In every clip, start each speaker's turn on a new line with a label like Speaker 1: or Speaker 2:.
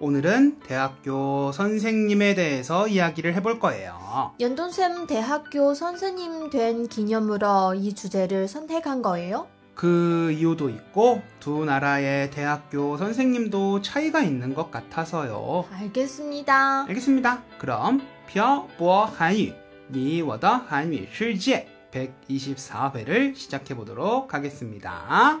Speaker 1: 오늘은 대학교 선생님에 대해서 이야기를 해볼 거예요.
Speaker 2: 연돈쌤 대학교 선생님 된 기념으로 이 주제를 선택한 거예요?
Speaker 1: 그 이유도 있고 두 나라의 대학교 선생님도 차이가 있는 것 같아서요.
Speaker 2: 알겠습니다.
Speaker 1: 알겠습니다. 그럼 펴보 한유 니워더 한유 실제 124회를 시작해 보도록 하겠습니다.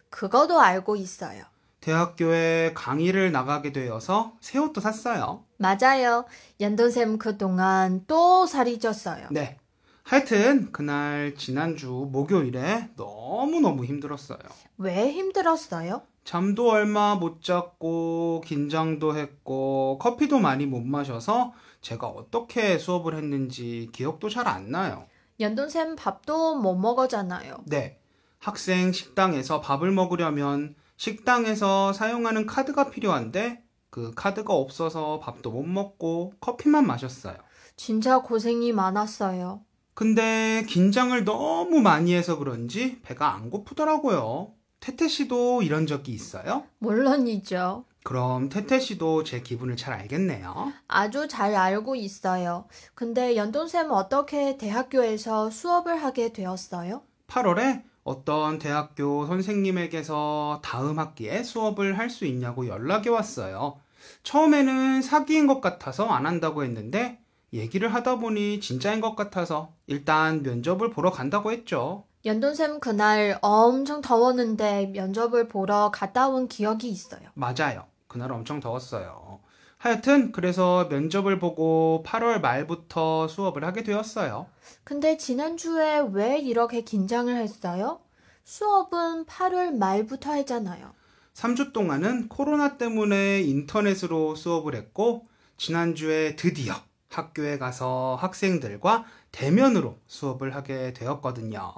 Speaker 2: 그거도 알고 있어요.
Speaker 1: 대학교에 강의를 나가게 되어서 새 옷도 샀어요.
Speaker 2: 맞아요. 연돈쌤 그동안 또 살이 쪘어요.
Speaker 1: 네. 하여튼 그날 지난주 목요일에 너무너무 힘들었어요.
Speaker 2: 왜 힘들었어요?
Speaker 1: 잠도 얼마 못 잤고 긴장도 했고 커피도 많이 못 마셔서 제가 어떻게 수업을 했는지 기억도 잘 안 나요.
Speaker 2: 연돈쌤 밥도 못 먹었잖아요.
Speaker 1: 네. 학생 식당에서 밥을 먹으려면 식당에서 사용하는 카드가 필요한데 그 카드가 없어서 밥도 못 먹고 커피만 마셨어요.
Speaker 2: 진짜 고생이 많았어요.
Speaker 1: 근데 긴장을 너무 많이 해서 그런지 배가 안 고프더라고요. 태태 씨도 이런 적이 있어요?
Speaker 2: 물론이죠.
Speaker 1: 그럼 태태 씨도 제 기분을 잘 알겠네요.
Speaker 2: 아주 잘 알고 있어요. 근데 연돈쌤 어떻게 대학교에서 수업을 하게 되었어요?
Speaker 1: 8월에 어떤 대학교 선생님에게서 다음 학기에 수업을 할 수 있냐고 연락이 왔어요. 처음에는 사기인 것 같아서 안 한다고 했는데 얘기를 하다 보니 진짜인 것 같아서 일단 면접을 보러 간다고 했죠.
Speaker 2: 연돈쌤 그날 엄청 더웠는데 면접을 보러 갔다 온 기억이 있어요.
Speaker 1: 맞아요. 그날 엄청 더웠어요. 하여튼 그래서 면접을 보고 8월 말부터 수업을 하게 되었어요.
Speaker 2: 근데 지난주에 왜 이렇게 긴장을 했어요? 수업은 8월 말부터 했잖아요.
Speaker 1: 3주 동안은 코로나 때문에 인터넷으로 수업을 했고 지난주에 드디어 학교에 가서 학생들과 대면으로 수업을 하게 되었거든요.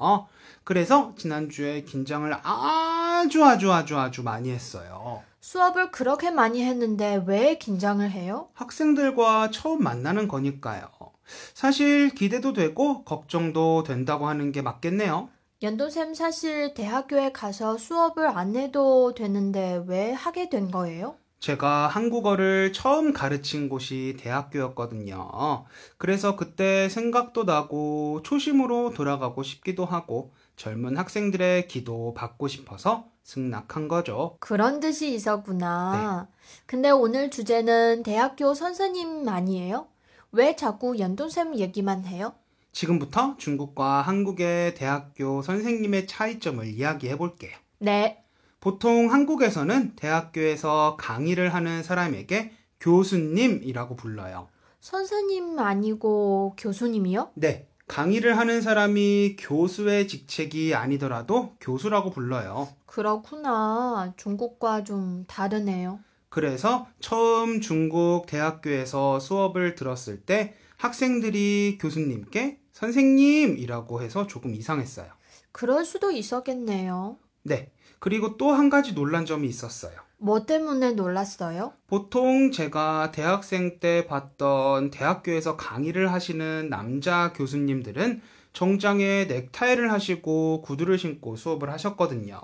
Speaker 1: 그래서 지난주에 긴장을 아 주 아주 아주 아주 많이 했어요.
Speaker 2: 수업을 그렇게 많이 했는데 왜 긴장을 해요?
Speaker 1: 학생들과 처음 만나는 거니까요. 사실 기대도 되고 걱정도 된다고 하는 게 맞겠네요.
Speaker 2: 연돈쌤 사실 대학교에 가서 수업을 안 해도 되는데 왜 하게 된 거예요?
Speaker 1: 제가 한국어를 처음 가르친 곳이 대학교였거든요. 그래서 그때 생각도 나고 초심으로 돌아가고 싶기도 하고 젊은 학생들의 기도 받고 싶어서 승낙한 거죠.
Speaker 2: 그런 뜻이 있었구나. 근데 오늘 주제는 대학교 선생님 아니에요? 왜 자꾸 연돈쌤 얘기만 해요?
Speaker 1: 지금부터 중국과 한국의 대학교 선생님의 차이점을 이야기해 볼게요.
Speaker 2: 네.
Speaker 1: 보통 한국에서는 대학교에서 강의를 하는 사람에게 교수님이라고 불러요.
Speaker 2: 선생님 아니고 교수님이요?
Speaker 1: 네. 강의를 하는 사람이 교수의 직책이 아니더라도 교수라고 불러요.
Speaker 2: 그렇구나. 중국과 좀 다르네요.
Speaker 1: 그래서 처음 중국 대학교에서 수업을 들었을 때 학생들이 교수님께 선생님이라고 해서 조금 이상했어요.
Speaker 2: 그럴 수도 있었겠네요.
Speaker 1: 네. 그리고 또 한 가지 놀란 점이 있었어요.
Speaker 2: 뭐 때문에 놀랐어요?
Speaker 1: 보통 제가 대학생 때 봤던 대학교에서 강의를 하시는 남자 교수님들은 정장에 넥타이를 하시고 구두를 신고 수업을 하셨거든요.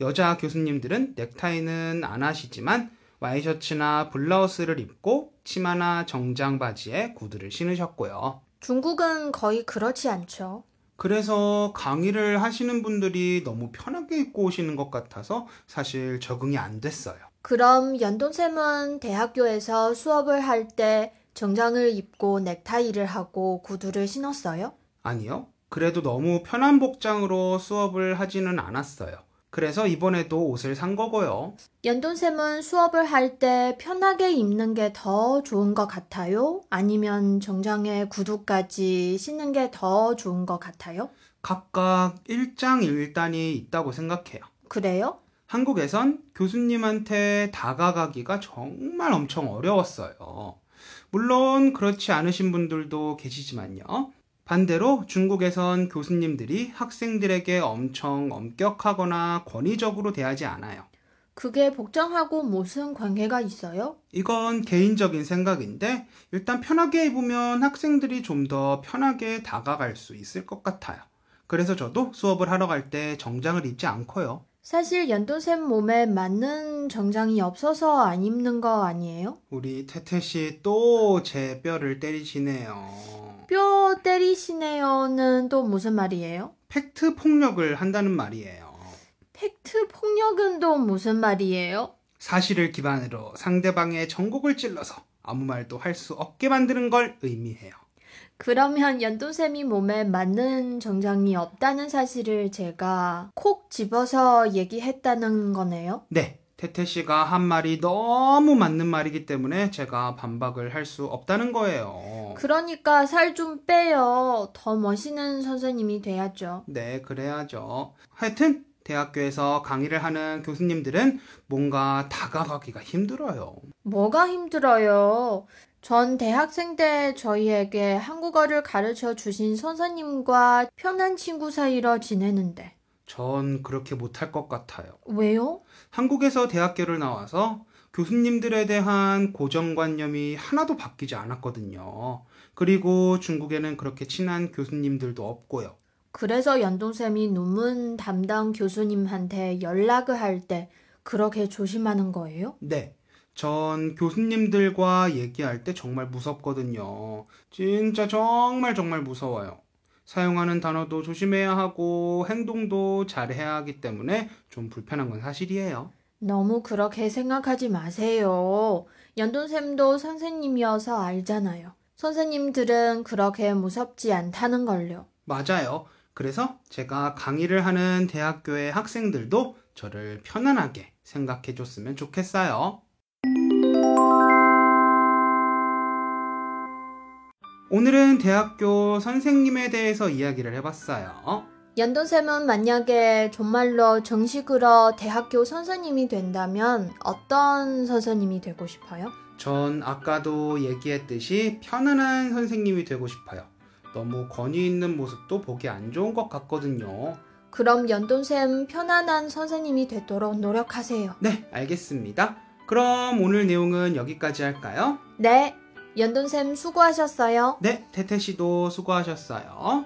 Speaker 1: 여자 교수님들은 넥타이는 안 하시지만 와이셔츠나 블라우스를 입고 치마나 정장 바지에 구두를 신으셨고요.
Speaker 2: 중국은 거의 그렇지 않죠.
Speaker 1: 그래서 강의를 하시는 분들이 너무 편하게 입고 오시는 것 같아서 사실 적응이 안 됐어요.
Speaker 2: 그럼 연돈쌤은 대학교에서 수업을 할 때 정장을 입고 넥타이를 하고 구두를 신었어요?
Speaker 1: 아니요. 그래도 너무 편한 복장으로 수업을 하지는 않았어요. 그래서 이번에도 옷을 산 거고요.
Speaker 2: 연돈쌤은 수업을 할 때 편하게 입는 게 더 좋은 것 같아요? 아니면 정장에 구두까지 신는 게 더 좋은 것 같아요?
Speaker 1: 각각 일장일단이 있다고 생각해요.
Speaker 2: 그래요?
Speaker 1: 한국에선 교수님한테 다가가기가 정말 엄청 어려웠어요. 물론 그렇지 않으신 분들도 계시지만요. 반대로 중국에선 교수님들이 학생들에게 엄청 엄격하거나 권위적으로 대하지 않아요.
Speaker 2: 그게 복장하고 무슨 관계가 있어요?
Speaker 1: 이건 개인적인 생각인데 일단 편하게 입으면 학생들이 좀 더 편하게 다가갈 수 있을 것 같아요. 그래서 저도 수업을 하러 갈 때 정장을 입지 않고요.
Speaker 2: 사실 연돈쌤 몸에 맞는 정장이 없어서 안 입는 거 아니에요?
Speaker 1: 우리 태태 씨 또 제 뼈를 때리시네요.
Speaker 2: 뼈 때리시네요는 또 무슨 말이에요?
Speaker 1: 팩트 폭력을 한다는 말이에요.
Speaker 2: 팩트 폭력은 또 무슨 말이에요?
Speaker 1: 사실을 기반으로 상대방의 정곡을 찔러서 아무 말도 할 수 없게 만드는 걸 의미해요.
Speaker 2: 그러면 연돈쌤이 몸에 맞는 정장이 없다는 사실을 제가 콕 집어서 얘기했다는 거네요?
Speaker 1: 네, 태태 씨가 한 말이 너무 맞는 말이기 때문에 제가 반박을 할 수 없다는 거예요.
Speaker 2: 그러니까 살 좀 빼요. 더 멋있는 선생님이 돼야죠.
Speaker 1: 네, 그래야죠. 하여튼 대학교에서 강의를 하는 교수님들은 뭔가 다가가기가 힘들어요.
Speaker 2: 뭐가 힘들어요? 전 대학생 때 저희에게 한국어를 가르쳐 주신 선생님과 편한 친구 사이로 지내는데.
Speaker 1: 전 그렇게 못할 것 같아요.
Speaker 2: 왜요?
Speaker 1: 한국에서 대학교를 나와서 교수님들에 대한 고정관념이 하나도 바뀌지 않았거든요. 그리고 중국에는 그렇게 친한 교수님들도 없고요.
Speaker 2: 그래서 연동쌤이 논문 담당 교수님한테 연락을 할 때 그렇게 조심하는 거예요?
Speaker 1: 네. 전 교수님들과 얘기할 때 정말 무섭거든요. 진짜 정말 정말 무서워요. 사용하는 단어도 조심해야 하고 행동도 잘해야 하기 때문에 좀 불편한 건 사실이에요.
Speaker 2: 너무 그렇게 생각하지 마세요. 연돈쌤도 선생님이어서 알잖아요. 선생님들은 그렇게 무섭지 않다는 걸요.
Speaker 1: 맞아요. 그래서 제가 강의를 하는 대학교의 학생들도 저를 편안하게 생각해 줬으면 좋겠어요. 오늘은 대학교 선생님에 대해서 이야기를 해봤어요.
Speaker 2: 연돈쌤은 만약에 정말로 정식으로 대학교 선생님이 된다면 어떤 선생님이 되고 싶어요?
Speaker 1: 전 아까도 얘기했듯이 편안한 선생님이 되고 싶어요. 너무 권위 있는 모습도 보기 안 좋은 것 같거든요.
Speaker 2: 그럼 연돈쌤 편안한 선생님이 되도록 노력하세요.
Speaker 1: 네, 알겠습니다. 그럼 오늘 내용은 여기까지 할까요?
Speaker 2: 네, 연돈쌤 수고하셨어요.
Speaker 1: 네, 태태 씨도 수고하셨어요.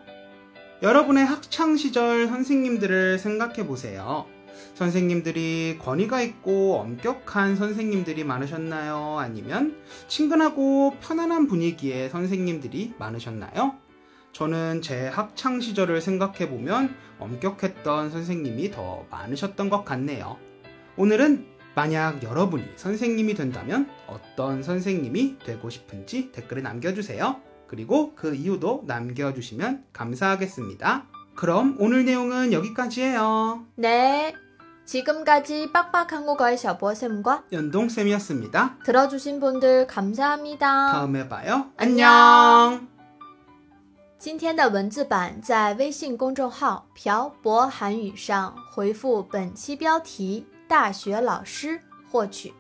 Speaker 1: 여러분의 학창 시절 선생님들을 생각해 보세요. 선생님들이 권위가 있고 엄격한 선생님들이 많으셨나요? 아니면 친근하고 편안한 분위기의 선생님들이 많으셨나요? 저는 제 학창 시절을 생각해 보면 엄격했던 선생님이 더 많으셨던 것 같네요. 오늘은 만약 여러분이 선생님이 된다면 어떤 선생님이 되고 싶은지 댓글에 남겨주세요. 그리고 그 이유도 남겨주시면 감사하겠습니다. 그럼 오늘 내용은 여기까지예요.
Speaker 2: 네, 지금까지 빡빡 한국어의 샤보쌤과
Speaker 1: 연동쌤이었습니다.
Speaker 2: 들어주신 분들 감사합니다.
Speaker 1: 다음에 봐요.
Speaker 2: 안녕.
Speaker 1: 안녕.
Speaker 2: 今天的文字版在微信公众号“漂泊韩语”上回复本期标题“ 大学老师”获取。